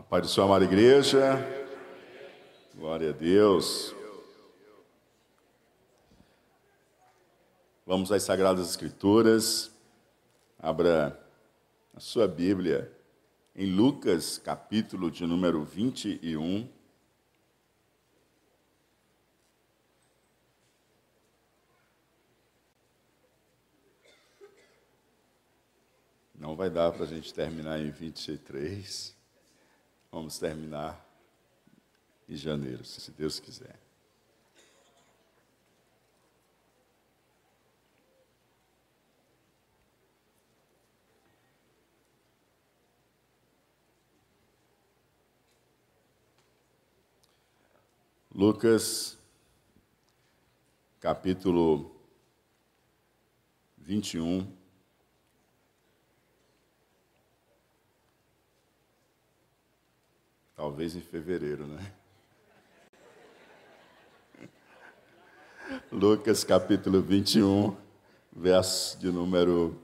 A paz do Senhor, amada igreja. Glória a Deus. Vamos às Sagradas Escrituras. Abra a sua Bíblia em Lucas, capítulo de número 21. Não vai dar para a gente terminar em 23. Vamos terminar em janeiro, se Deus quiser. Lucas, capítulo 21. Talvez em fevereiro, né? Lucas capítulo 21, verso de número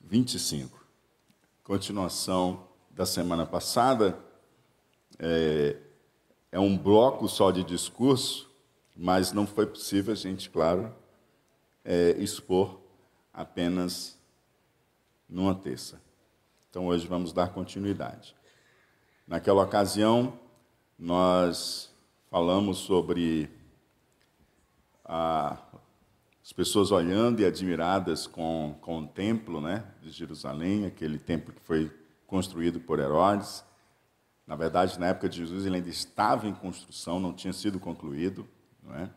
25. Continuação da semana passada. É, é um bloco só de discurso, mas não foi possível a gente, claro, é, expor apenas numa terça. Então hoje vamos dar continuidade. Naquela ocasião, nós falamos sobre a, as pessoas olhando e admiradas com, com o templo né, de Jerusalém, aquele templo que foi construído por Herodes. Na verdade, na época de Jesus, ele ainda estava em construção, não tinha sido concluído, não é?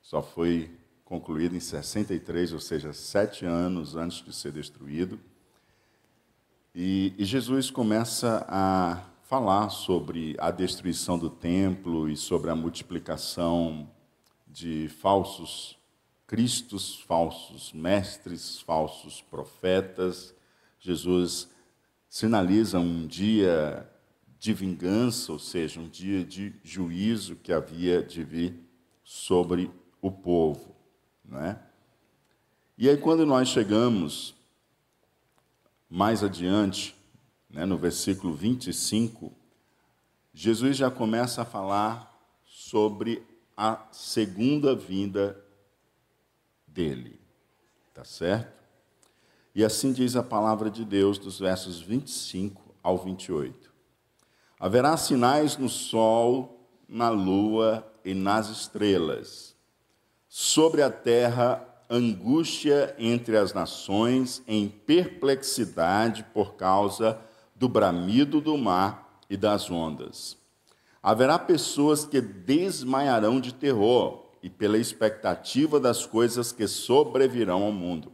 só foi concluído em 63, ou seja, sete anos antes de ser destruído. E, e Jesus começa a falar sobre a destruição do templo e sobre a multiplicação de falsos cristos, falsos mestres, falsos profetas. Jesus sinaliza um dia de vingança, ou seja, um dia de juízo que havia de vir sobre o povo, não é? E aí quando nós chegamos mais adiante, né, no versículo 25, Jesus já começa a falar sobre a segunda vinda dele. Tá certo? E assim diz a palavra de Deus, dos versos 25 ao 28. Haverá sinais no sol, na lua e nas estrelas. Sobre a terra angústia entre as nações, em perplexidade por causa do bramido do mar e das ondas. Haverá pessoas que desmaiarão de terror e pela expectativa das coisas que sobrevirão ao mundo,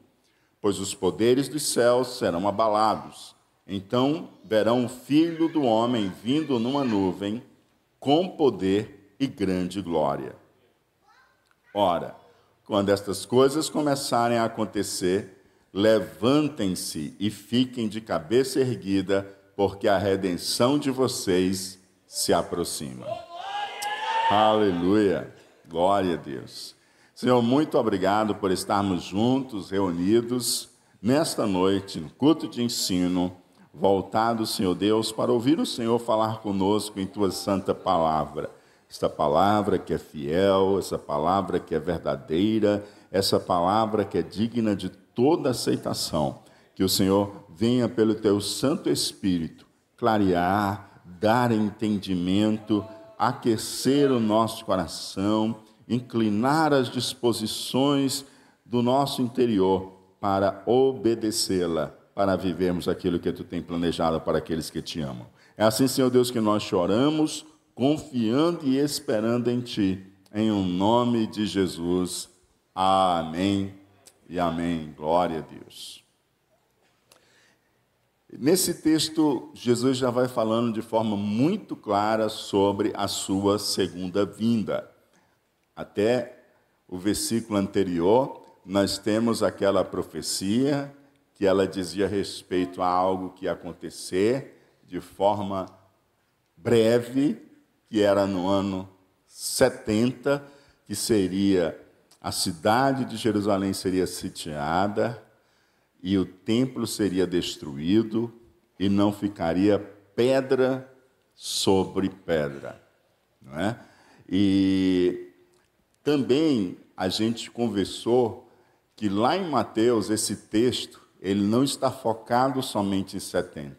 pois os poderes dos céus serão abalados. Então verão o filho do homem vindo numa nuvem com poder e grande glória. Ora, quando estas coisas começarem a acontecer, levantem-se e fiquem de cabeça erguida, porque a redenção de vocês se aproxima. Aleluia. Glória a Deus. Senhor, muito obrigado por estarmos juntos, reunidos nesta noite, no culto de ensino, voltado, Senhor Deus, para ouvir o Senhor falar conosco em tua santa palavra essa palavra que é fiel, essa palavra que é verdadeira, essa palavra que é digna de toda aceitação. Que o Senhor venha pelo teu Santo Espírito clarear, dar entendimento, aquecer o nosso coração, inclinar as disposições do nosso interior para obedecê-la, para vivermos aquilo que tu tem planejado para aqueles que te amam. É assim, Senhor Deus, que nós choramos confiando e esperando em Ti. Em o um nome de Jesus. Amém e amém. Glória a Deus. Nesse texto, Jesus já vai falando de forma muito clara sobre a sua segunda vinda. Até o versículo anterior, nós temos aquela profecia que ela dizia respeito a algo que ia acontecer de forma breve, que era no ano 70, que seria a cidade de Jerusalém seria sitiada e o templo seria destruído, e não ficaria pedra sobre pedra, não é? E também a gente conversou que lá em Mateus esse texto ele não está focado somente em 70.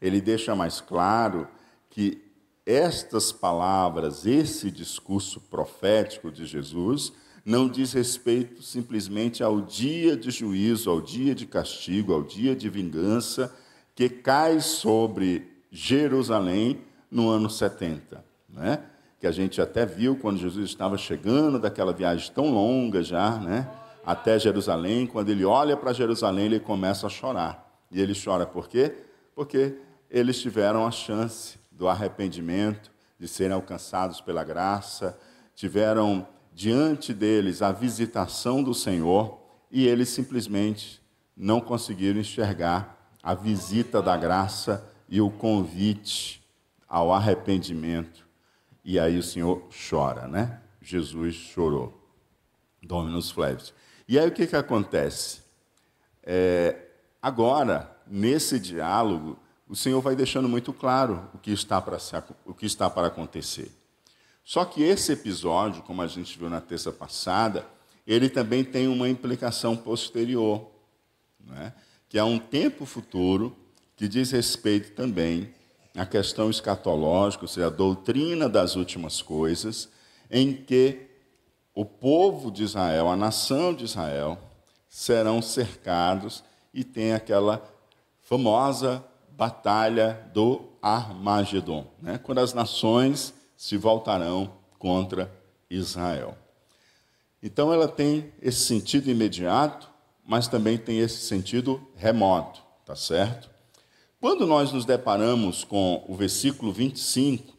Ele deixa mais claro que estas palavras, esse discurso profético de Jesus, não diz respeito simplesmente ao dia de juízo, ao dia de castigo, ao dia de vingança que cai sobre Jerusalém no ano 70, né? Que a gente até viu quando Jesus estava chegando daquela viagem tão longa já, né? Até Jerusalém, quando ele olha para Jerusalém, ele começa a chorar. E ele chora por quê? Porque eles tiveram a chance do arrependimento, de serem alcançados pela graça, tiveram diante deles a visitação do Senhor e eles simplesmente não conseguiram enxergar a visita da graça e o convite ao arrependimento. E aí o Senhor chora, né? Jesus chorou. Dominus Flevis. E aí o que, que acontece? É, agora, nesse diálogo, o Senhor vai deixando muito claro o que está para, o que está para acontecer. Só que esse episódio, como a gente viu na terça passada, ele também tem uma implicação posterior, né? que é um tempo futuro que diz respeito também à questão escatológica, ou seja, a doutrina das últimas coisas, em que o povo de Israel, a nação de Israel, serão cercados e tem aquela famosa batalha do Armagedon, né? quando as nações se voltarão contra Israel. Então ela tem esse sentido imediato, mas também tem esse sentido remoto, tá certo? Quando nós nos deparamos com o versículo 25,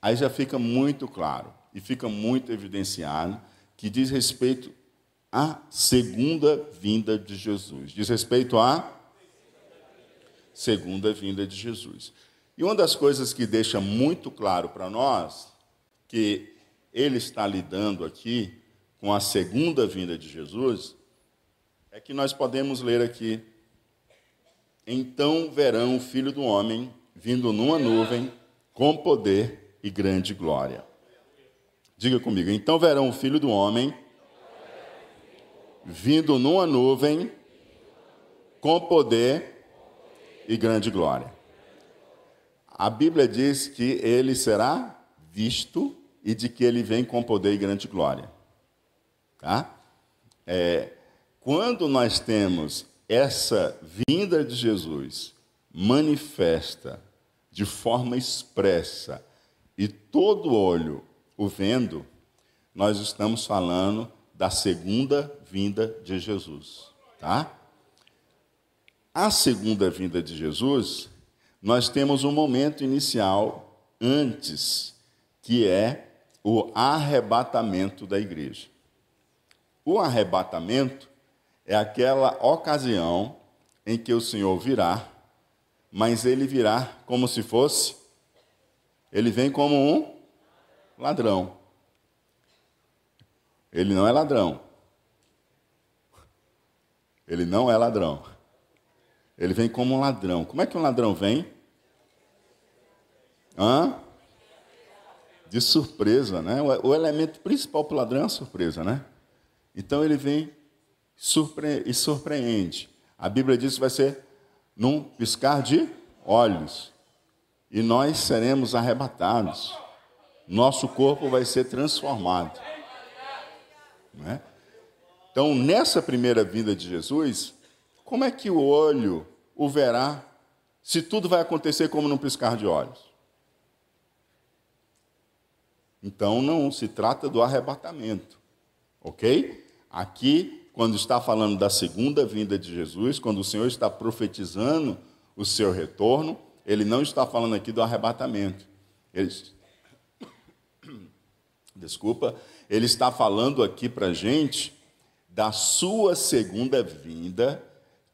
aí já fica muito claro e fica muito evidenciado que diz respeito à segunda vinda de Jesus. Diz respeito à segunda vinda de Jesus. E uma das coisas que deixa muito claro para nós que ele está lidando aqui com a segunda vinda de Jesus é que nós podemos ler aqui: Então verão o filho do homem vindo numa nuvem com poder e grande glória. Diga comigo: Então verão o filho do homem vindo numa nuvem com poder e grande glória. A Bíblia diz que ele será visto e de que ele vem com poder e grande glória. Tá? É, quando nós temos essa vinda de Jesus manifesta de forma expressa e todo olho o vendo, nós estamos falando da segunda vinda de Jesus, tá? A segunda vinda de Jesus, nós temos um momento inicial antes, que é o arrebatamento da igreja. O arrebatamento é aquela ocasião em que o Senhor virá, mas ele virá como se fosse, ele vem como um ladrão. Ele não é ladrão. Ele não é ladrão. Ele vem como um ladrão. Como é que um ladrão vem? Hã? De surpresa, né? O elemento principal para o ladrão é a surpresa, né? Então ele vem surpre e surpreende. A Bíblia diz que vai ser num piscar de olhos. E nós seremos arrebatados. Nosso corpo vai ser transformado. Né? Então, nessa primeira vinda de Jesus, como é que o olho o verá se tudo vai acontecer como num piscar de olhos? Então não se trata do arrebatamento, ok? Aqui, quando está falando da segunda vinda de Jesus, quando o Senhor está profetizando o seu retorno, ele não está falando aqui do arrebatamento. Ele... Desculpa, ele está falando aqui para gente da sua segunda vinda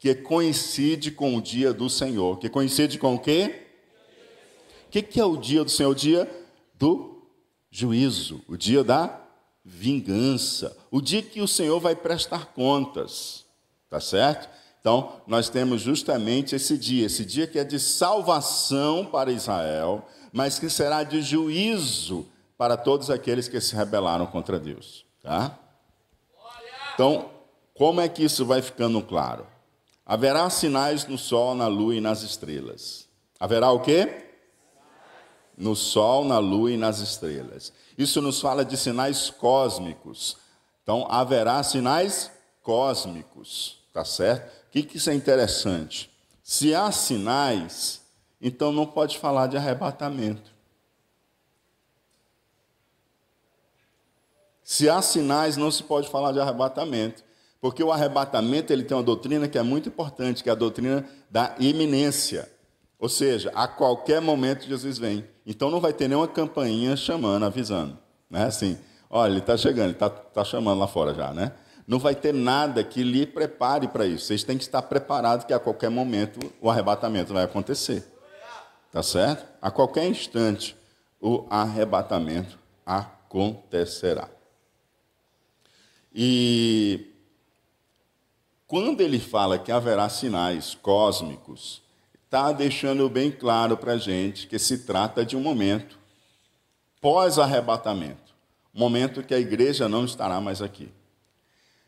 que coincide com o dia do Senhor. Que coincide com o quê? O que, que é o dia do Senhor? O dia do juízo, o dia da vingança, o dia que o Senhor vai prestar contas, tá certo? Então, nós temos justamente esse dia, esse dia que é de salvação para Israel, mas que será de juízo para todos aqueles que se rebelaram contra Deus. Tá? Então, como é que isso vai ficando claro? Haverá sinais no sol, na lua e nas estrelas. Haverá o quê? No sol, na lua e nas estrelas. Isso nos fala de sinais cósmicos. Então, haverá sinais cósmicos, tá certo? O que, que isso é interessante? Se há sinais, então não pode falar de arrebatamento. Se há sinais, não se pode falar de arrebatamento. Porque o arrebatamento ele tem uma doutrina que é muito importante, que é a doutrina da iminência. Ou seja, a qualquer momento Jesus vem. Então não vai ter nenhuma campainha chamando, avisando. Né? Assim, olha, ele está chegando, ele está tá chamando lá fora já, né? Não vai ter nada que lhe prepare para isso. Vocês têm que estar preparados que a qualquer momento o arrebatamento vai acontecer. Tá certo? A qualquer instante o arrebatamento acontecerá. E quando ele fala que haverá sinais cósmicos, está deixando bem claro para a gente que se trata de um momento pós-arrebatamento, momento que a igreja não estará mais aqui.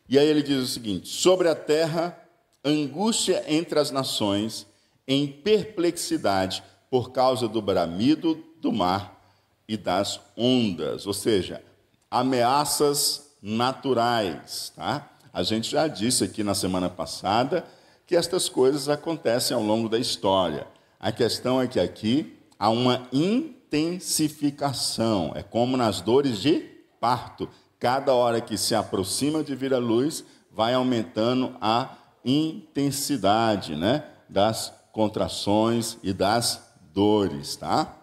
E aí ele diz o seguinte: sobre a terra, angústia entre as nações, em perplexidade, por causa do bramido do mar e das ondas, ou seja, ameaças naturais. Tá? A gente já disse aqui na semana passada que estas coisas acontecem ao longo da história. A questão é que aqui há uma intensificação, é como nas dores de parto. Cada hora que se aproxima de vir a luz, vai aumentando a intensidade né, das contrações e das dores. Tá?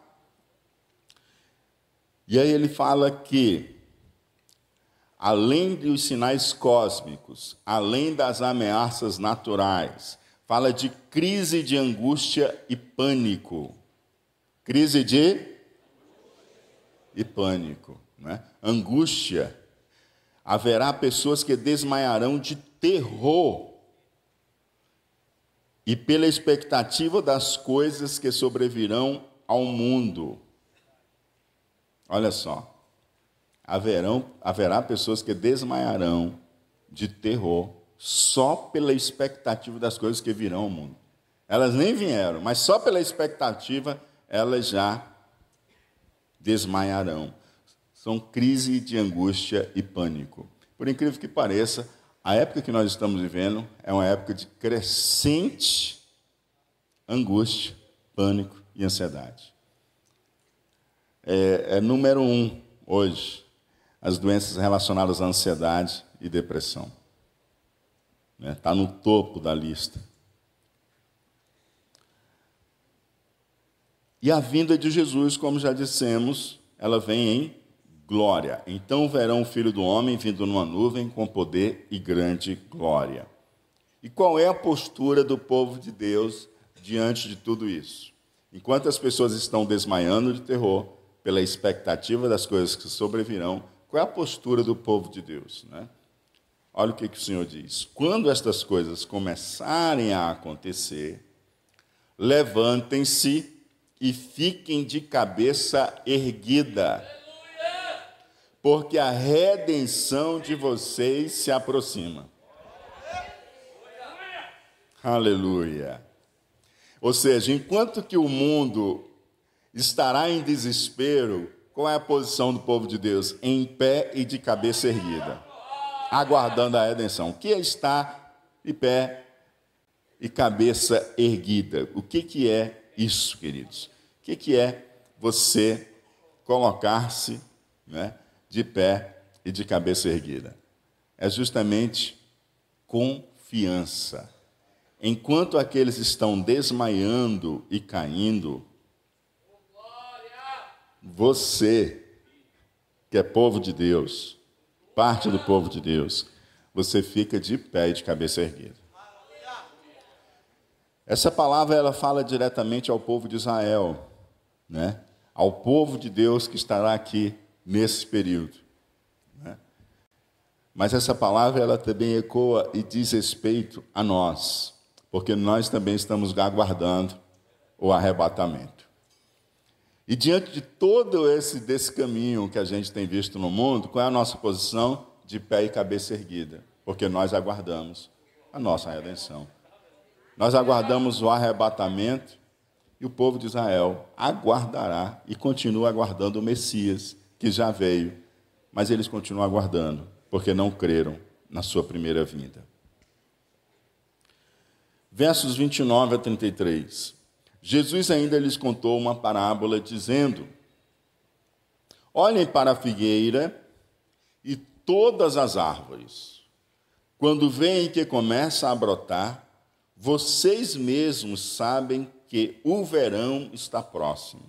E aí ele fala que além dos sinais cósmicos, além das ameaças naturais, fala de crise de angústia e pânico. Crise de e pânico, né? angústia. Haverá pessoas que desmaiarão de terror e pela expectativa das coisas que sobrevirão ao mundo. Olha só haverão, haverá pessoas que desmaiarão de terror só pela expectativa das coisas que virão ao mundo. Elas nem vieram, mas só pela expectativa elas já desmaiarão. São crise de angústia e pânico. Por incrível que pareça, a época que nós estamos vivendo é uma época de crescente angústia, pânico e ansiedade. É, é número um hoje as doenças relacionadas à ansiedade e depressão. Está né? no topo da lista. E a vinda de Jesus, como já dissemos, ela vem em glória. Então verão o Filho do Homem vindo numa nuvem com poder e grande glória. E qual é a postura do povo de Deus diante de tudo isso? Enquanto as pessoas estão desmaiando de terror pela expectativa das coisas que sobrevirão, qual é a postura do povo de Deus? Né? Olha o que, que o Senhor diz. Quando estas coisas começarem a acontecer, levantem-se e fiquem de cabeça erguida, porque a redenção de vocês se aproxima. Aleluia. Ou seja, enquanto que o mundo estará em desespero, qual é a posição do povo de Deus? Em pé e de cabeça erguida, aguardando a redenção. O que é estar de pé e cabeça erguida? O que, que é isso, queridos? O que, que é você colocar-se né, de pé e de cabeça erguida? É justamente confiança. Enquanto aqueles estão desmaiando e caindo, você, que é povo de Deus, parte do povo de Deus, você fica de pé e de cabeça erguida. Essa palavra ela fala diretamente ao povo de Israel, né? Ao povo de Deus que estará aqui nesse período. Né? Mas essa palavra ela também ecoa e diz respeito a nós. porque nós também estamos aguardando o arrebatamento. E diante de todo esse desse caminho que a gente tem visto no mundo, qual é a nossa posição? De pé e cabeça erguida, porque nós aguardamos a nossa redenção. Nós aguardamos o arrebatamento e o povo de Israel aguardará e continua aguardando o Messias, que já veio, mas eles continuam aguardando, porque não creram na sua primeira vinda. Versos 29 a 33. Jesus ainda lhes contou uma parábola dizendo: Olhem para a figueira e todas as árvores. Quando veem que começa a brotar, vocês mesmos sabem que o verão está próximo.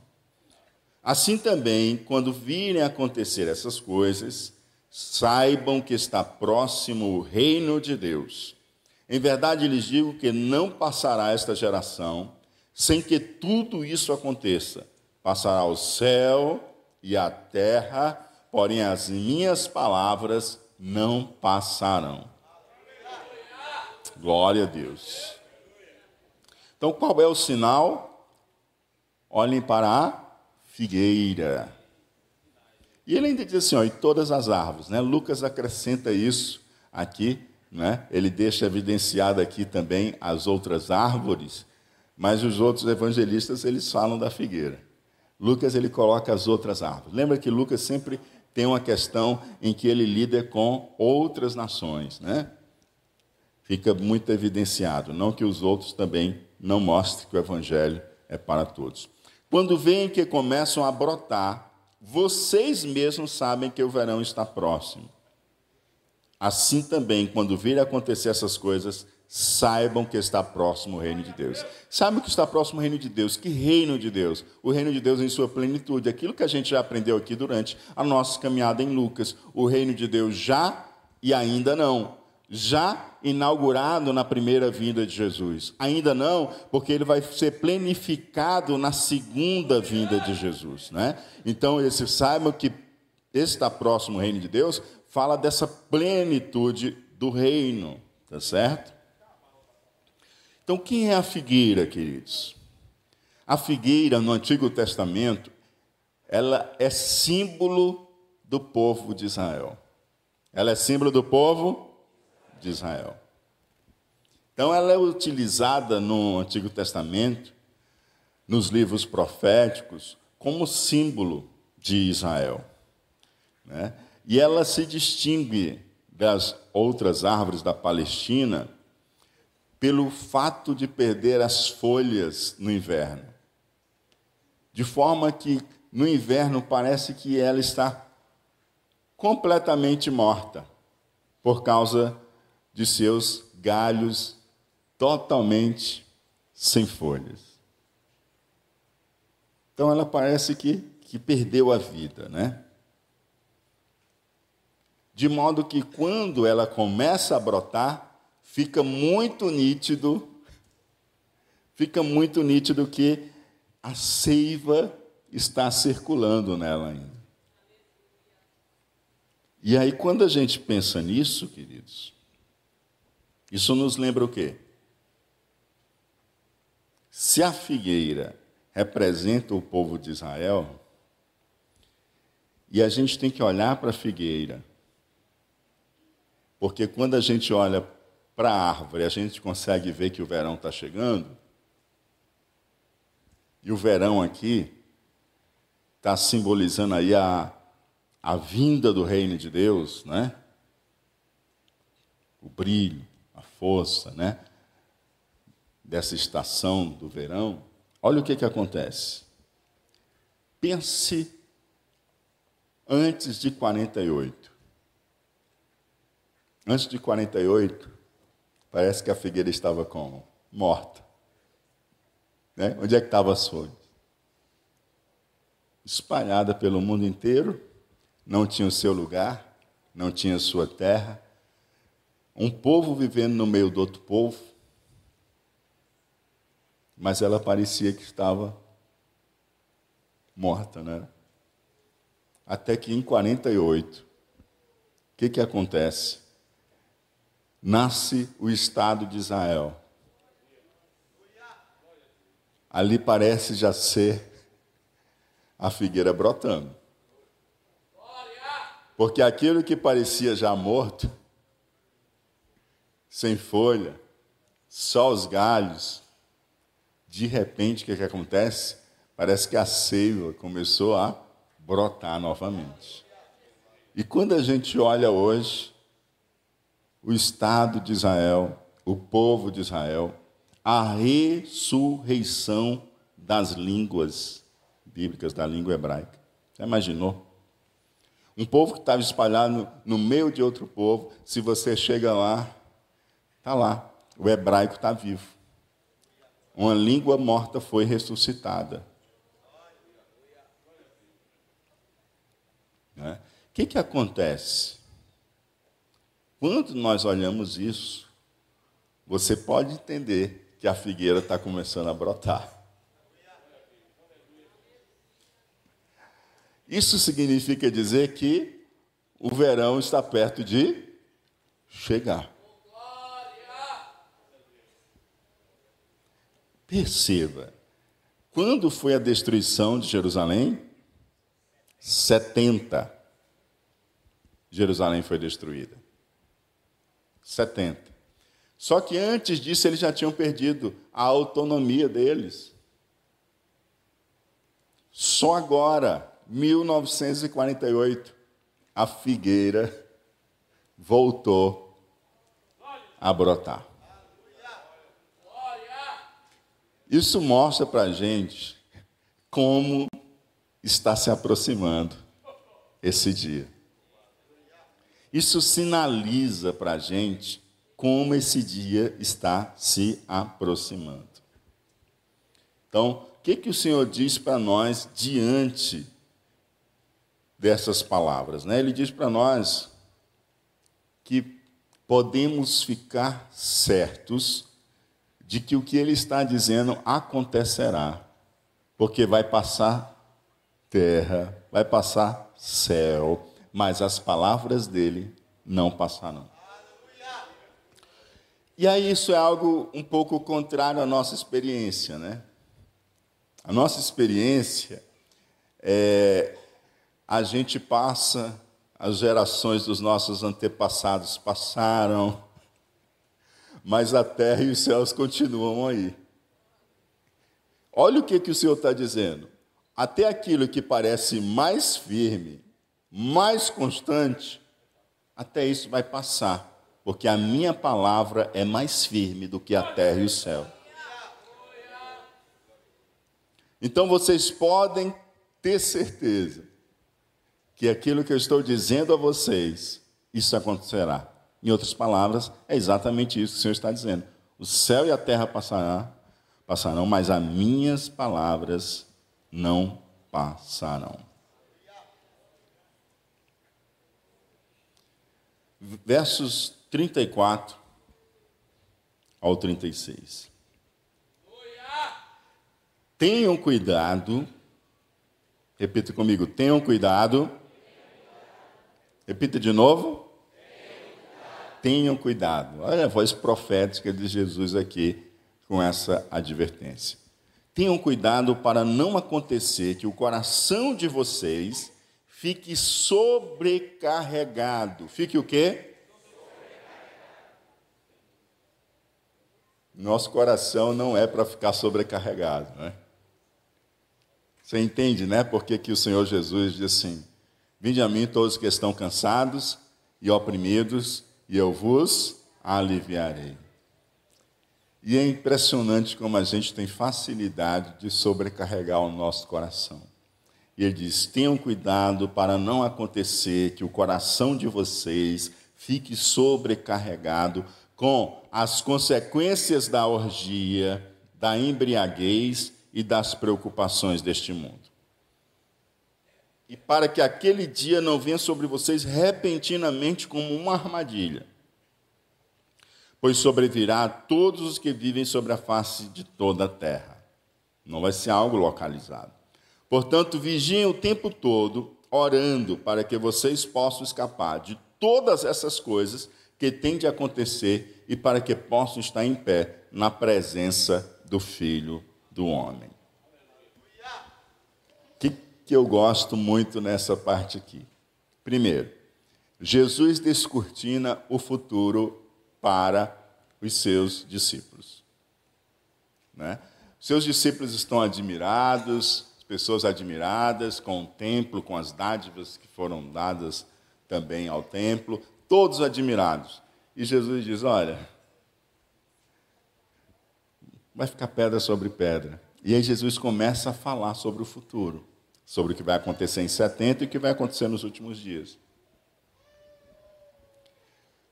Assim também, quando virem acontecer essas coisas, saibam que está próximo o reino de Deus. Em verdade lhes digo que não passará esta geração sem que tudo isso aconteça. Passará o céu e a terra, porém as minhas palavras não passarão. Glória a Deus. Então, qual é o sinal? Olhem para a figueira. E ele ainda diz assim, ó, e todas as árvores, né? Lucas acrescenta isso aqui, né? Ele deixa evidenciado aqui também as outras árvores, mas os outros evangelistas eles falam da figueira. Lucas ele coloca as outras árvores. Lembra que Lucas sempre tem uma questão em que ele lida com outras nações, né? Fica muito evidenciado, não que os outros também não mostrem que o evangelho é para todos. Quando veem que começam a brotar, vocês mesmos sabem que o verão está próximo. Assim também, quando virem acontecer essas coisas, saibam que está próximo o reino de Deus. Sabe o que está próximo o reino de Deus? Que reino de Deus? O reino de Deus em sua plenitude. Aquilo que a gente já aprendeu aqui durante a nossa caminhada em Lucas. O reino de Deus já e ainda não. Já inaugurado na primeira vinda de Jesus. Ainda não, porque ele vai ser plenificado na segunda vinda de Jesus. Né? Então, esse, saibam que está próximo o reino de Deus fala dessa plenitude do reino. Tá certo? Então, quem é a figueira, queridos? A figueira no Antigo Testamento, ela é símbolo do povo de Israel. Ela é símbolo do povo de Israel. Então, ela é utilizada no Antigo Testamento, nos livros proféticos, como símbolo de Israel. Né? E ela se distingue das outras árvores da Palestina pelo fato de perder as folhas no inverno. De forma que no inverno parece que ela está completamente morta, por causa de seus galhos totalmente sem folhas. Então ela parece que, que perdeu a vida, né? De modo que quando ela começa a brotar, fica muito nítido, fica muito nítido que a seiva está circulando nela ainda. E aí, quando a gente pensa nisso, queridos, isso nos lembra o quê? Se a figueira representa o povo de Israel, e a gente tem que olhar para a figueira, porque quando a gente olha para a árvore, a gente consegue ver que o verão está chegando. E o verão aqui está simbolizando aí a, a vinda do reino de Deus, né? O brilho, a força, né? Dessa estação do verão. Olha o que, que acontece. Pense antes de 48. Antes de 48, Parece que a figueira estava como? Morta. Né? Onde é que estavam as folhas? Espalhada pelo mundo inteiro, não tinha o seu lugar, não tinha sua terra. Um povo vivendo no meio do outro povo, mas ela parecia que estava morta, né? Até que em 48, o que, que acontece? Nasce o Estado de Israel. ali parece já ser a figueira brotando. Porque aquilo que parecia já morto, sem folha, só os galhos, de repente o que, que acontece? Parece que a seiva começou a brotar novamente. E quando a gente olha hoje, o Estado de Israel, o povo de Israel, a ressurreição das línguas bíblicas, da língua hebraica. Já imaginou? Um povo que estava espalhado no, meio de outro povo, se você chega lá, está lá, o hebraico está vivo. Uma língua morta foi ressuscitada. Né? O que, que acontece? Quando nós olhamos isso, você pode entender que a figueira está começando a brotar. Isso significa dizer que o verão está perto de chegar. Perceba, quando foi a destruição de Jerusalém? 70. Jerusalém foi destruída. 70. Só que antes disso eles já tinham perdido a autonomia deles. Só agora, 1948, a figueira voltou a brotar. Isso mostra para a gente como está se aproximando esse dia. Isso sinaliza para a gente como esse dia está se aproximando. Então, o que, que o Senhor diz para nós diante dessas palavras? Né? Ele diz para nós que podemos ficar certos de que o que ele está dizendo acontecerá, porque vai passar terra, vai passar céu, mas as palavras dele não passarão. E aí isso é algo um pouco contrário à nossa experiência, né? A nossa experiência é a gente passa, as gerações dos nossos antepassados passaram, mas a terra e os céus continuam aí. Olha o que, que o Senhor está dizendo. Até aquilo que parece mais firme, mais constante, até isso vai passar, porque a minha palavra é mais firme do que a terra e o céu. Então vocês podem ter certeza que aquilo que eu estou dizendo a vocês, isso acontecerá. Em outras palavras, é exatamente isso que o Senhor está dizendo. O céu e a terra passarão, passarão, mas as minhas palavras não passarão. Versos 34 ao 36. Tenham cuidado, repita comigo, tenham cuidado. Repita de novo tenham cuidado. Olha a voz profética de Jesus aqui com essa advertência. Tenham cuidado para não acontecer que o coração de vocês fique sobrecarregado. Fique o quê? Nosso coração não é para ficar sobrecarregado, né? Você entende, né? Porque que o Senhor Jesus diz assim: Vinde a mim todos que estão cansados e oprimidos, e eu vos aliviarei. E é impressionante como a gente tem facilidade de sobrecarregar o nosso coração. E ele diz: tenham cuidado para não acontecer que o coração de vocês fique sobrecarregado com as consequências da orgia, da embriaguez e das preocupações deste mundo. E para que aquele dia não venha sobre vocês repentinamente como uma armadilha. Pois sobrevirá a todos os que vivem sobre a face de toda a terra. Não vai ser algo localizado. Portanto, vigiem o tempo todo, orando para que vocês possam escapar de todas essas coisas que têm de acontecer e para que possam estar em pé na presença do Filho do homem. O que, que eu gosto muito nessa parte aqui? Primeiro, Jesus descortina o futuro para os seus discípulos. Né? Seus discípulos estão admirados, pessoas admiradas com o templo, com as dádivas que foram dadas também ao templo, todos admirados. E Jesus diz: Olha, vai ficar pedra sobre pedra. E aí Jesus começa a falar sobre o futuro, sobre o que vai acontecer em 70 e o que vai acontecer nos últimos dias.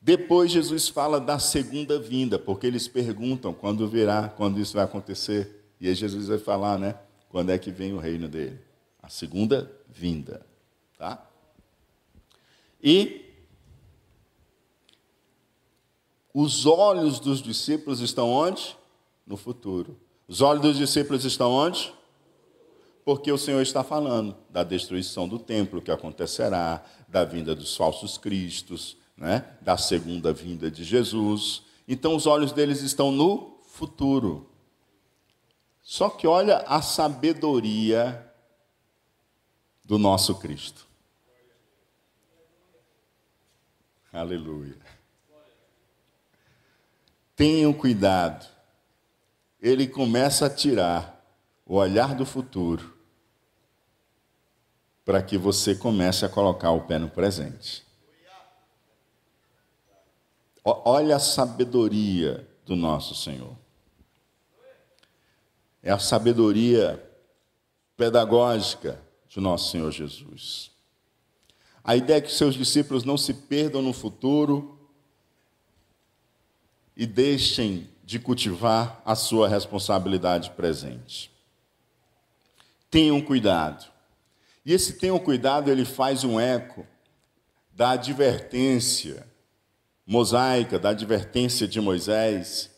Depois Jesus fala da segunda vinda, porque eles perguntam quando virá, quando isso vai acontecer. E aí Jesus vai falar, né? Quando é que vem o reino dele? A segunda vinda, tá? E os olhos dos discípulos estão onde? No futuro. Os olhos dos discípulos estão onde? Porque o Senhor está falando da destruição do templo que acontecerá, da vinda dos falsos cristos, né? da segunda vinda de Jesus. Então os olhos deles estão no futuro. Só que olha a sabedoria do nosso Cristo. Aleluia. Tenham cuidado. Ele começa a tirar o olhar do futuro para que você comece a colocar o pé no presente. Olha a sabedoria do nosso Senhor. É a sabedoria pedagógica de nosso Senhor Jesus. A ideia é que seus discípulos não se perdam no futuro e deixem de cultivar a sua responsabilidade presente. Tenham cuidado. E esse tenham cuidado, ele faz um eco da advertência mosaica, da advertência de Moisés,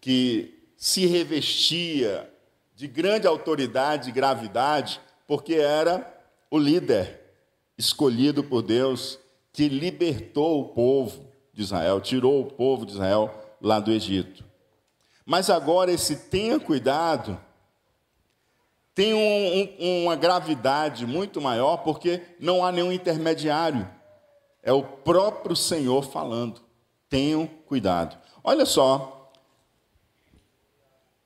que se revestia de grande autoridade e gravidade, porque era o líder escolhido por Deus que libertou o povo de Israel, tirou o povo de Israel lá do Egito. Mas agora esse tenha cuidado tem um, um, uma gravidade muito maior, porque não há nenhum intermediário. É o próprio Senhor falando. Tenham cuidado. Olha só,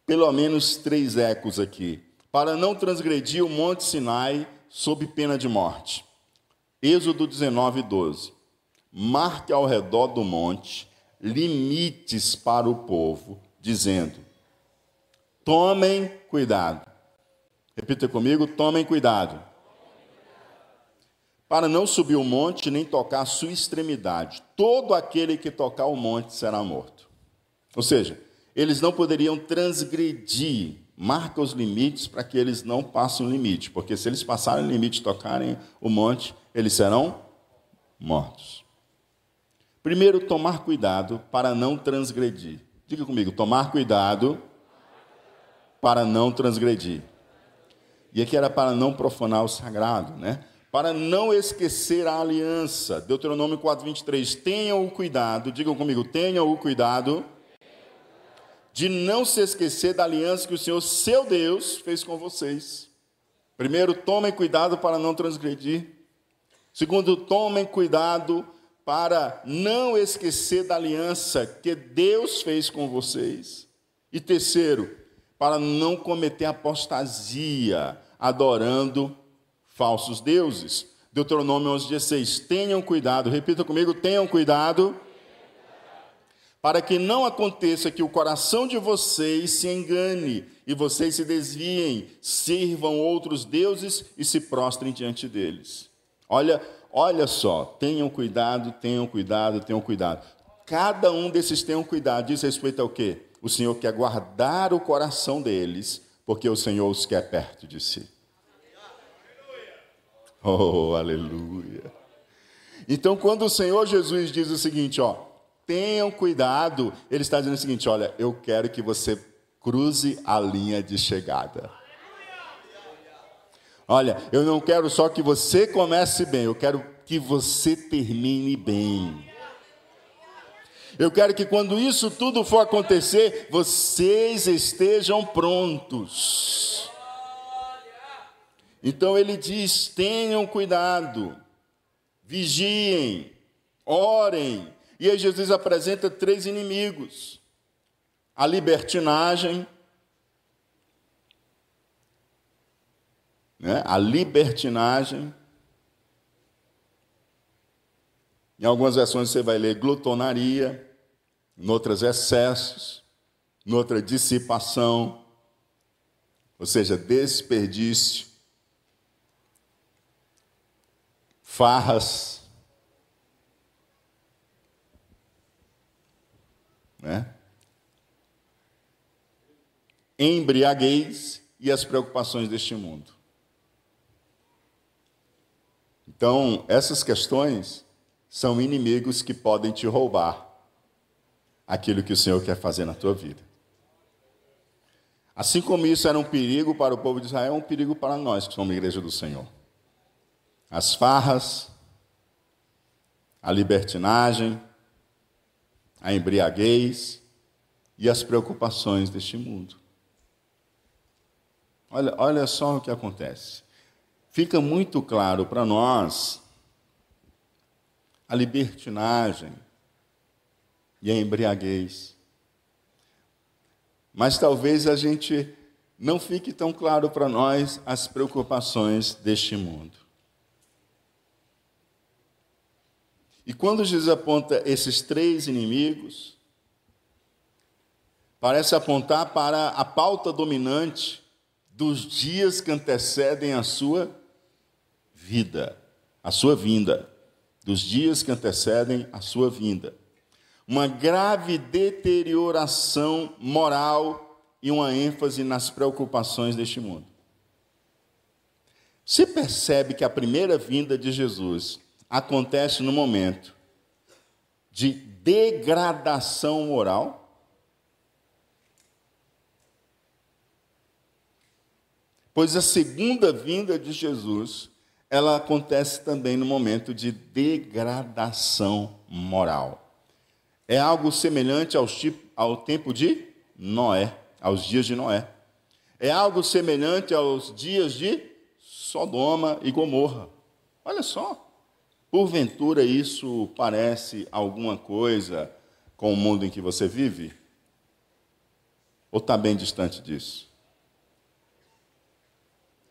pelo menos três ecos aqui. Para não transgredir o Monte Sinai sob pena de morte. Êxodo 19, 12. Marque ao redor do monte limites para o povo, dizendo: tomem cuidado. Repita comigo: tomem cuidado para não subir o monte nem tocar a sua extremidade. Todo aquele que tocar o monte será morto. Ou seja, eles não poderiam transgredir, marca os limites para que eles não passem o limite, porque se eles passarem o limite e tocarem o monte, eles serão mortos. Primeiro, tomar cuidado para não transgredir. Diga comigo, tomar cuidado para não transgredir. E aqui era para não profanar o sagrado, né? para não esquecer a aliança. Deuteronômio 4:23. Tenham o cuidado, digam comigo, tenham o cuidado de não se esquecer da aliança que o Senhor, seu Deus, fez com vocês. Primeiro, tomem cuidado para não transgredir. Segundo, tomem cuidado para não esquecer da aliança que Deus fez com vocês. E terceiro, para não cometer apostasia, adorando falsos deuses. Deuteronômio 11,16. Tenham cuidado, repita comigo: tenham cuidado, para que não aconteça que o coração de vocês se engane e vocês se desviem, sirvam outros deuses e se prostrem diante deles. Olha, olha só, tenham cuidado, tenham cuidado, tenham cuidado. Cada um desses tenham cuidado, diz respeito ao quê? O Senhor quer guardar o coração deles, porque o Senhor os quer perto de si. Oh, aleluia. Então, quando o Senhor Jesus diz o seguinte, ó, tenham cuidado, ele está dizendo o seguinte, olha, eu quero que você cruze a linha de chegada. Olha, eu não quero só que você comece bem, eu quero que você termine bem. Eu quero que quando isso tudo for acontecer, vocês estejam prontos. Então ele diz: tenham cuidado, vigiem, orem. E aí Jesus apresenta três inimigos: a libertinagem, né? a libertinagem. Em algumas versões você vai ler glutonaria, em outras excessos, em outra dissipação, ou seja, desperdício, farras, né? embriaguez e as preocupações deste mundo. Então, essas questões são inimigos que podem te roubar aquilo que o Senhor quer fazer na tua vida. Assim como isso era um perigo para o povo de Israel, é um perigo para nós que somos a igreja do Senhor. As farras, a libertinagem, a embriaguez e as preocupações deste mundo. Olha, olha só o que acontece. Fica muito claro para nós a libertinagem e a embriaguez. Mas talvez a gente não fique tão claro para nós as preocupações deste mundo. E quando Jesus aponta esses três inimigos, parece apontar para a pauta dominante dos dias que antecedem a sua vida, a sua vinda, dos dias que antecedem a sua vinda. Uma grave deterioração moral e uma ênfase nas preocupações deste mundo. Se percebe que a primeira vinda de Jesus acontece no momento de degradação moral, pois a segunda vinda de Jesus, ela acontece também no momento de degradação moral. É algo semelhante ao, ao tempo de Noé, aos dias de Noé. É algo semelhante aos dias de Sodoma e Gomorra. Olha só. Porventura isso parece alguma coisa com o mundo em que você vive? Ou está bem distante disso?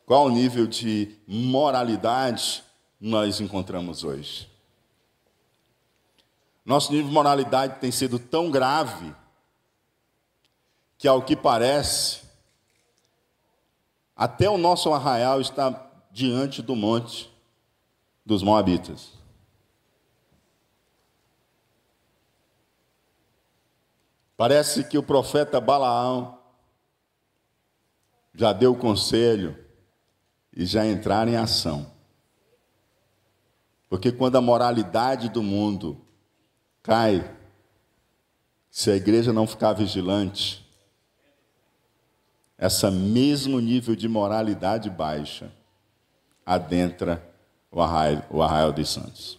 Qual o nível de moralidade nós encontramos hoje? Nosso nível de moralidade tem sido tão grave que, ao que parece, até o nosso arraial está diante do monte dos Moabitas. Parece que o profeta Balaão já deu conselho e já entraram em ação. Porque quando a moralidade do mundo cai, se a igreja não ficar vigilante, essa mesmo nível de moralidade baixa adentra o arraial, o arraial dos santos.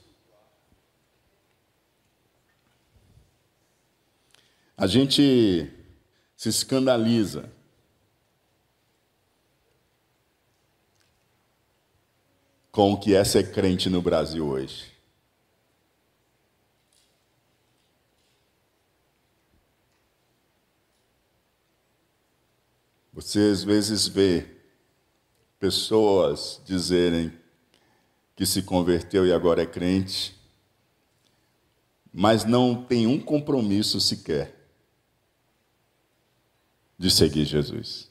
A gente se escandaliza com o que é ser crente no Brasil hoje. Você às vezes vê pessoas dizerem que se converteu e agora é crente, mas não tem um compromisso sequer de seguir Jesus.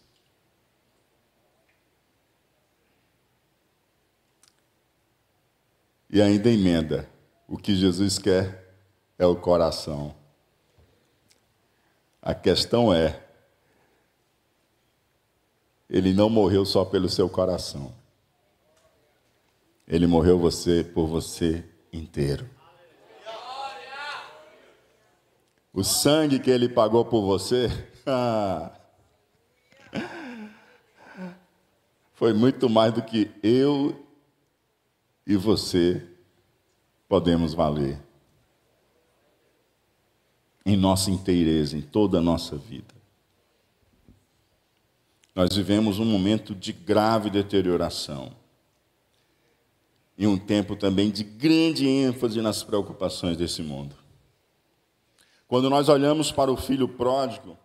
E ainda emenda: o que Jesus quer é o coração. A questão é, ele não morreu só pelo seu coração. Ele morreu você por você inteiro. O sangue que ele pagou por você foi muito mais do que eu e você podemos valer. em nossa inteireza, em toda a nossa vida. Nós vivemos um momento de grave deterioração e um tempo também de grande ênfase nas preocupações desse mundo. Quando nós olhamos para o filho pródigo,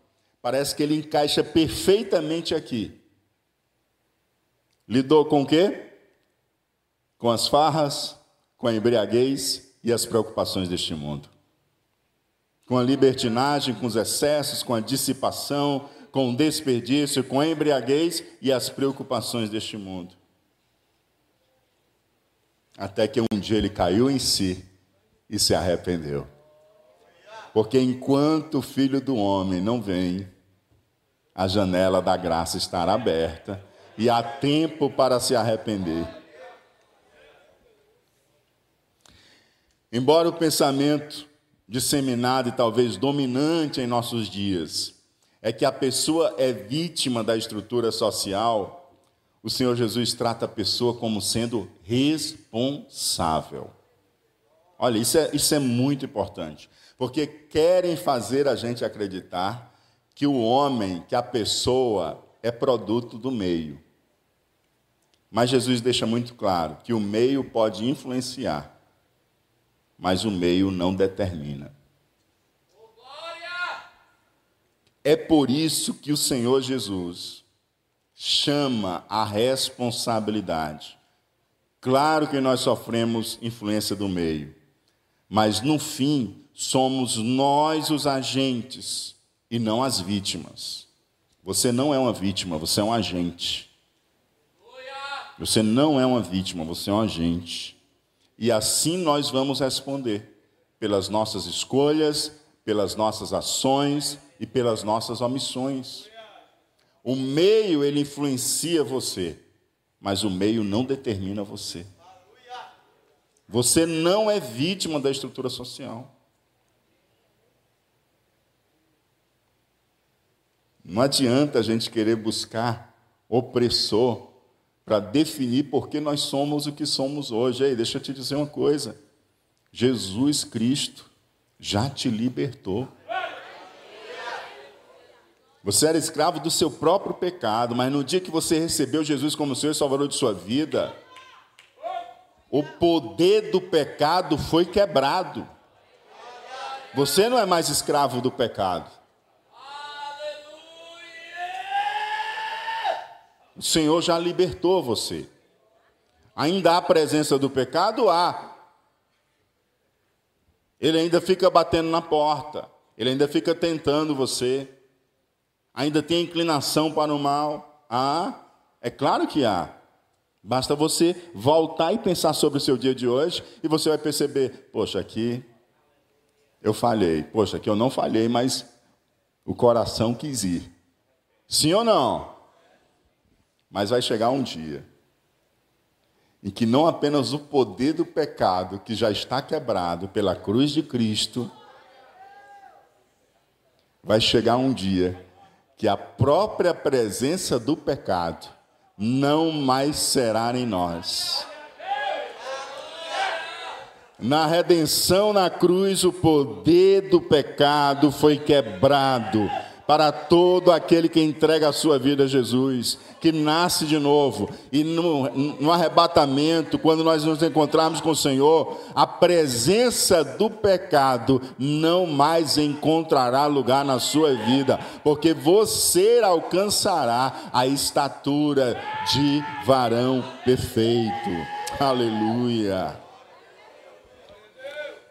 parece que ele encaixa perfeitamente aqui. Lidou com o quê? Com as farras, com a embriaguez e as preocupações deste mundo. Com a libertinagem, com os excessos, com a dissipação, com o desperdício, com a embriaguez e as preocupações deste mundo. Até que um dia ele caiu em si e se arrependeu. Porque enquanto o filho do homem não vem, a janela da graça estará aberta e há tempo para se arrepender. Embora o pensamento disseminado e talvez dominante em nossos dias é que a pessoa é vítima da estrutura social, o Senhor Jesus trata a pessoa como sendo responsável. Olha, isso é, isso é muito importante porque querem fazer a gente acreditar que o homem, que a pessoa é produto do meio. Mas Jesus deixa muito claro que o meio pode influenciar, mas o meio não determina. É por isso que o Senhor Jesus chama a responsabilidade. Claro que nós sofremos influência do meio, mas no fim somos nós os agentes e não as vítimas. Você não é uma vítima, você é um agente. Você não é uma vítima, você é um agente. E assim nós vamos responder pelas nossas escolhas, pelas nossas ações e pelas nossas omissões. O meio ele influencia você, mas o meio não determina você. Você não é vítima da estrutura social. Não adianta a gente querer buscar opressor para definir por que nós somos o que somos hoje. Ei, deixa eu te dizer uma coisa. Jesus Cristo já te libertou. Você era escravo do seu próprio pecado, mas no dia que você recebeu Jesus como Senhor e Salvador de sua vida, o poder do pecado foi quebrado. Você não é mais escravo do pecado. O Senhor já libertou você. Ainda há presença do pecado? Há. Ele ainda fica batendo na porta. Ele ainda fica tentando você. Ainda tem inclinação para o mal? Há. É claro que há. Basta você voltar e pensar sobre o seu dia de hoje e você vai perceber: poxa, aqui eu falhei. Poxa, aqui eu não falhei, mas o coração quis ir. Sim ou não? Mas vai chegar um dia em que não apenas o poder do pecado, que já está quebrado pela cruz de Cristo, vai chegar um dia que a própria presença do pecado não mais será em nós. Na redenção na cruz, o poder do pecado foi quebrado para todo aquele que entrega a sua vida a Jesus, que nasce de novo. E no, no, arrebatamento, quando nós nos encontrarmos com o Senhor, a presença do pecado não mais encontrará lugar na sua vida, porque você alcançará a estatura de varão perfeito. Aleluia.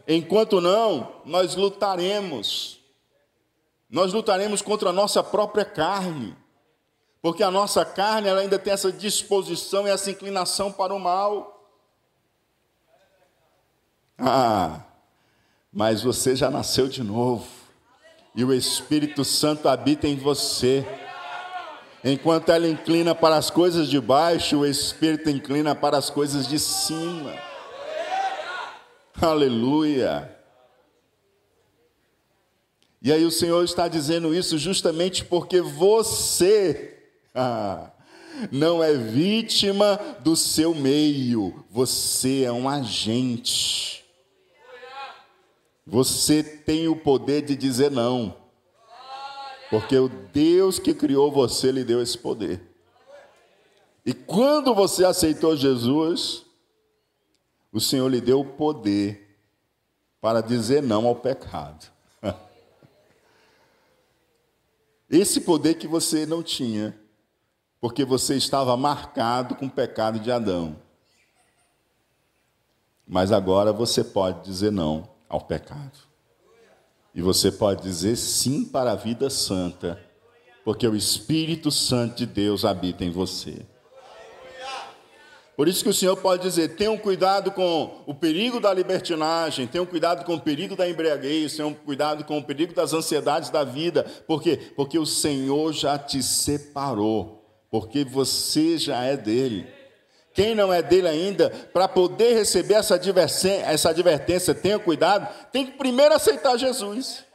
Enquanto não, nós lutaremos nós lutaremos contra a nossa própria carne, porque a nossa carne ela ainda tem essa disposição e essa inclinação para o mal. Ah, mas você já nasceu de novo, e o Espírito Santo habita em você. Enquanto ela inclina para as coisas de baixo, o Espírito inclina para as coisas de cima. Aleluia. E aí o Senhor está dizendo isso justamente porque você ah, não é vítima do seu meio, você é um agente. Você tem o poder de dizer não. Porque o Deus que criou você lhe deu esse poder. E quando você aceitou Jesus, o Senhor lhe deu o poder para dizer não ao pecado. Esse poder que você não tinha, porque você estava marcado com o pecado de Adão. Mas agora você pode dizer não ao pecado. E você pode dizer sim para a vida santa, porque o Espírito Santo de Deus habita em você. Por isso que o Senhor pode dizer: tenham cuidado com o perigo da libertinagem, tenham cuidado com o perigo da embriaguez, tenham cuidado com o perigo das ansiedades da vida. Por quê? Porque o Senhor já te separou, porque você já é dele. Quem não é dele ainda, para poder receber essa essa advertência, tenha cuidado, tem que primeiro aceitar Jesus.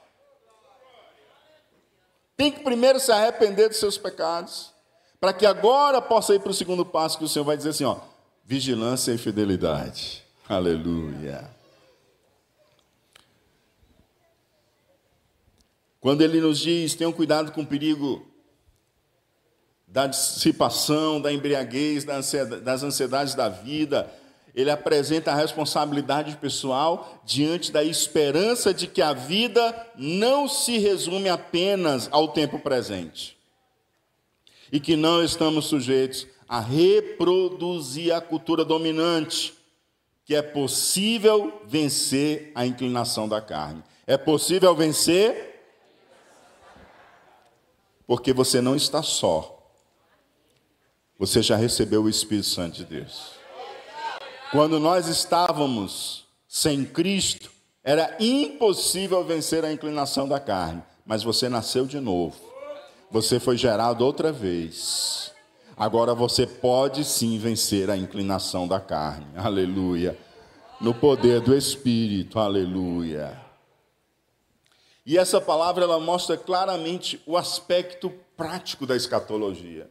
Tem que primeiro se arrepender dos seus pecados, para que agora possa ir para o segundo passo que o Senhor vai dizer assim, ó, vigilância e fidelidade. Aleluia. Quando ele nos diz, tenham cuidado com o perigo da dissipação, da embriaguez, das ansiedades da vida, ele apresenta a responsabilidade pessoal diante da esperança de que a vida não se resume apenas ao tempo presente e que não estamos sujeitos a reproduzir a cultura dominante, que é possível vencer a inclinação da carne. É possível vencer porque você não está só. Você já recebeu o Espírito Santo de Deus. Quando nós estávamos sem Cristo, era impossível vencer a inclinação da carne, mas você nasceu de novo. Você foi gerado outra vez. Agora você pode sim vencer a inclinação da carne. Aleluia. No poder do Espírito. Aleluia. E essa palavra ela mostra claramente o aspecto prático da escatologia.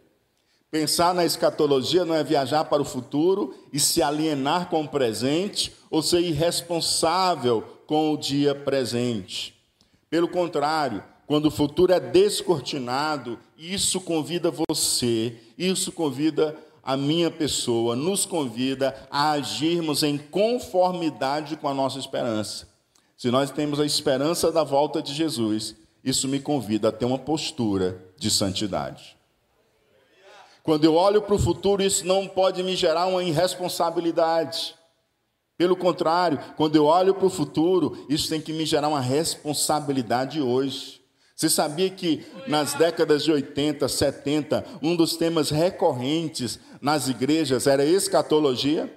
Pensar na escatologia não é viajar para o futuro e se alienar com o presente ou ser irresponsável com o dia presente. Pelo contrário, quando o futuro é descortinado, isso convida você, isso convida a minha pessoa, nos convida a agirmos em conformidade com a nossa esperança. Se nós temos a esperança da volta de Jesus, isso me convida a ter uma postura de santidade. Quando eu olho para o futuro, isso não pode me gerar uma irresponsabilidade. Pelo contrário, quando eu olho para o futuro, isso tem que me gerar uma responsabilidade hoje. Você sabia que nas décadas de 80, 70, um dos temas recorrentes nas igrejas era escatologia?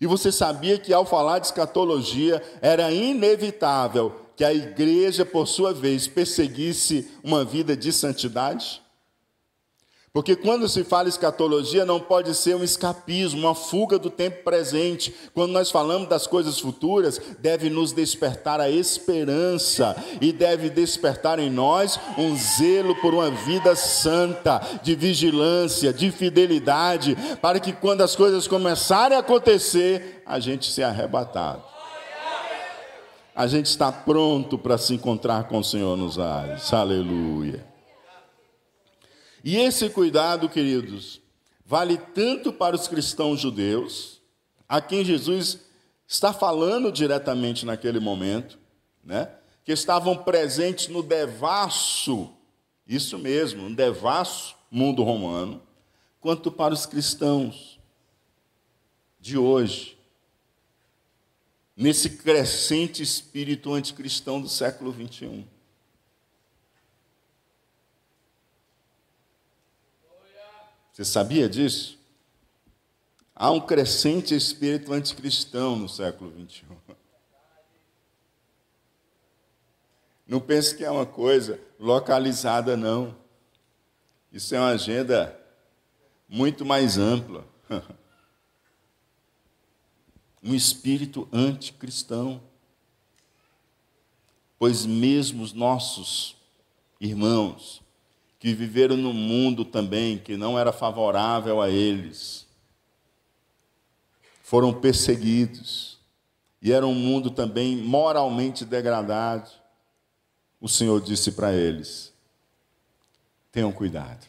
E você sabia que ao falar de escatologia era inevitável que a igreja, por sua vez, perseguisse uma vida de santidade? Porque quando se fala escatologia, não pode ser um escapismo, uma fuga do tempo presente. Quando nós falamos das coisas futuras, deve nos despertar a esperança e deve despertar em nós um zelo por uma vida santa, de vigilância, de fidelidade, para que quando as coisas começarem a acontecer, a gente se arrebatado. A gente está pronto para se encontrar com o Senhor nos ares. Aleluia. E esse cuidado, queridos, vale tanto para os cristãos judeus, a quem Jesus está falando diretamente naquele momento, né? que estavam presentes no devasso, isso mesmo, no devasso mundo romano, quanto para os cristãos de hoje, nesse crescente espírito anticristão do século 21. Você sabia disso? Há um crescente espírito anticristão no século XXI. Não pense que é uma coisa localizada, não. Isso é uma agenda muito mais ampla. Um espírito anticristão. Pois mesmo os nossos irmãos que viveram num mundo também que não era favorável a eles, foram perseguidos e era um mundo também moralmente degradado, o Senhor disse para eles: tenham cuidado.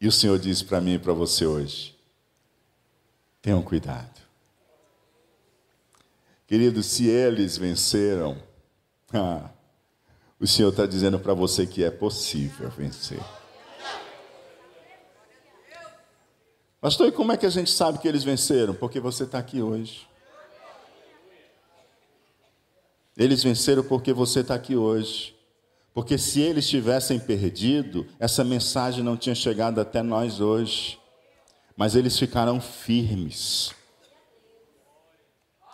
E o Senhor disse para mim e para você hoje: tenham cuidado. Querido, se eles venceram, ah, o Senhor está dizendo para você que é possível vencer. Pastor, e como é que a gente sabe que eles venceram? Porque você está aqui hoje. Eles venceram porque você está aqui hoje. Porque se eles tivessem perdido, essa mensagem não tinha chegado até nós hoje. Mas eles ficaram firmes,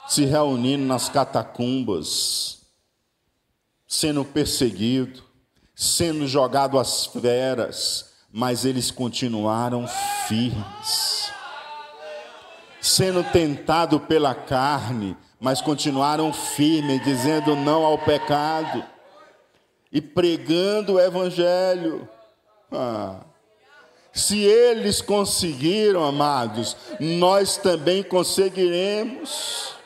se reunindo nas catacumbas, sendo perseguido, sendo jogado às feras, mas eles continuaram firmes. Sendo tentado pela carne, mas continuaram firmes, dizendo não ao pecado e pregando o evangelho. Ah. Se eles conseguiram, amados, nós também conseguiremos.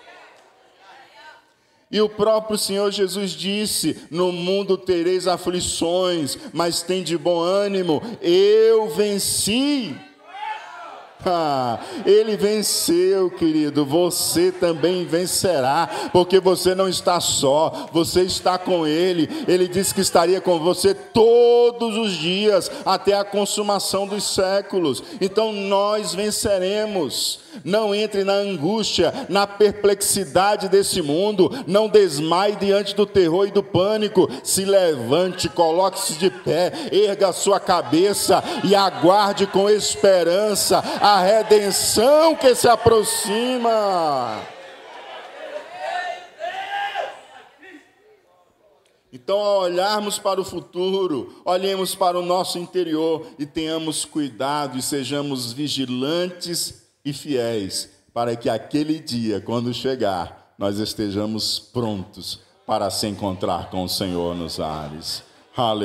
E o próprio Senhor Jesus disse: No mundo tereis aflições, mas tem de bom ânimo, eu venci. Ele venceu, querido. Você também vencerá, porque você não está só, você está com Ele. Ele disse que estaria com você todos os dias, até a consumação dos séculos. Então nós venceremos. Não entre na angústia, na perplexidade desse mundo. Não desmaie diante do terror e do pânico. Se levante, coloque-se de pé, erga a sua cabeça e aguarde com esperança a redenção que se aproxima. Então, ao olharmos para o futuro, olhemos para o nosso interior e tenhamos cuidado e sejamos vigilantes e fiéis, para que aquele dia, quando chegar, nós estejamos prontos para se encontrar com o Senhor nos ares. Aleluia.